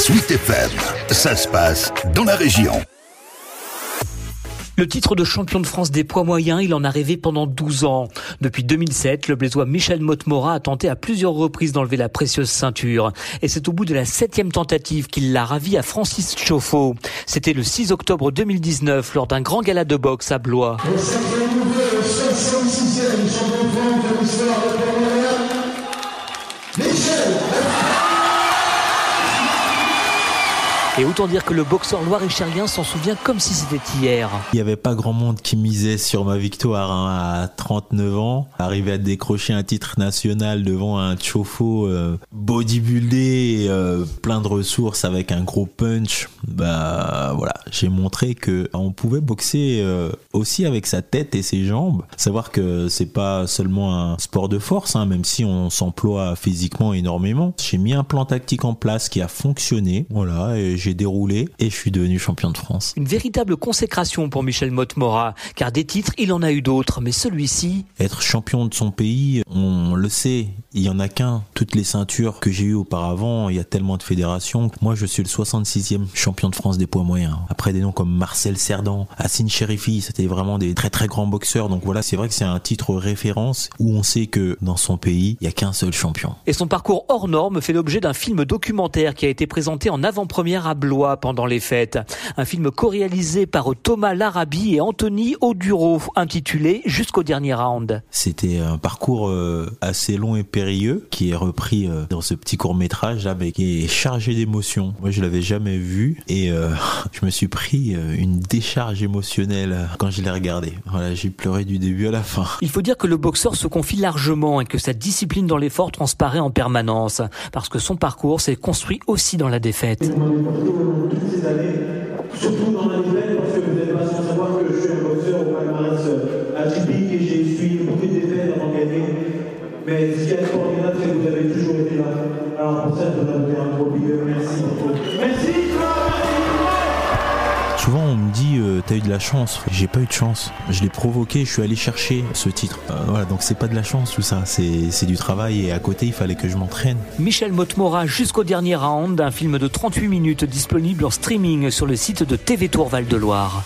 Sweet FM, ça se passe dans la région. Le titre de champion de France des poids moyens, il en a rêvé pendant 12 ans. Depuis 2007, le Blésois Michel Motmora a tenté à plusieurs reprises d'enlever la précieuse ceinture. Et c'est au bout de la septième tentative qu'il l'a ravi à Francis Chauffour. C'était le 6 octobre 2019 lors d'un grand gala de boxe à Blois. Et autant dire que le boxeur loir-et-cherien s'en souvient comme si c'était hier. Il n'y avait pas grand monde qui misait sur ma victoire hein, à 39 ans. Arriver à décrocher un titre national devant un chauffeau euh, bodybuildé, euh, plein de ressources avec un gros punch, bah voilà, j'ai montré que on pouvait boxer euh, aussi avec sa tête et ses jambes. Savoir que c'est pas seulement un sport de force, hein, même si on s'emploie physiquement énormément. J'ai mis un plan tactique en place qui a fonctionné. Voilà, déroulé et je suis devenu champion de France. Une véritable consécration pour Michel Motte-Mora, car des titres, il en a eu d'autres, mais celui-ci... Être champion de son pays, on le sait, il y en a qu'un. Toutes les ceintures que j'ai eues auparavant, il y a tellement de fédérations. Moi, je suis le 66e champion de France des poids moyens. Après des noms comme Marcel Cerdan, Assine Cherifi, c'était vraiment des très très grands boxeurs. Donc voilà, c'est vrai que c'est un titre référence où on sait que dans son pays, il y a qu'un seul champion. Et son parcours hors norme fait l'objet d'un film documentaire qui a été présenté en avant-première à Blois pendant les fêtes. Un film co-réalisé par Thomas Larabi et Anthony Oduro, intitulé Jusqu'au dernier round. C'était un parcours euh, assez long et périlleux qui est repris euh, dans ce petit court métrage là, mais qui est chargé d'émotions. Moi, je l'avais jamais vu et euh, je me suis pris une décharge émotionnelle quand je l'ai regardé. Voilà, j'ai pleuré du début à la fin. Il faut dire que le boxeur se confie largement et que sa discipline dans l'effort transparaît en permanence, parce que son parcours s'est construit aussi dans la défaite toutes ces années, surtout dans la nouvelle, Mais ce qui est extraordinaire, c'est que vous avez toujours été là. Alors pour ça, je voudrais donner un gros big Merci beaucoup. Merci, Souvent on me dit euh, t'as eu de la chance. J'ai pas eu de chance. Je l'ai provoqué, je suis allé chercher ce titre. Euh, voilà, donc c'est pas de la chance tout ça, c'est du travail et à côté il fallait que je m'entraîne. Michel Motmora jusqu'au dernier round, un film de 38 minutes disponible en streaming sur le site de TV Tour Val de Loire.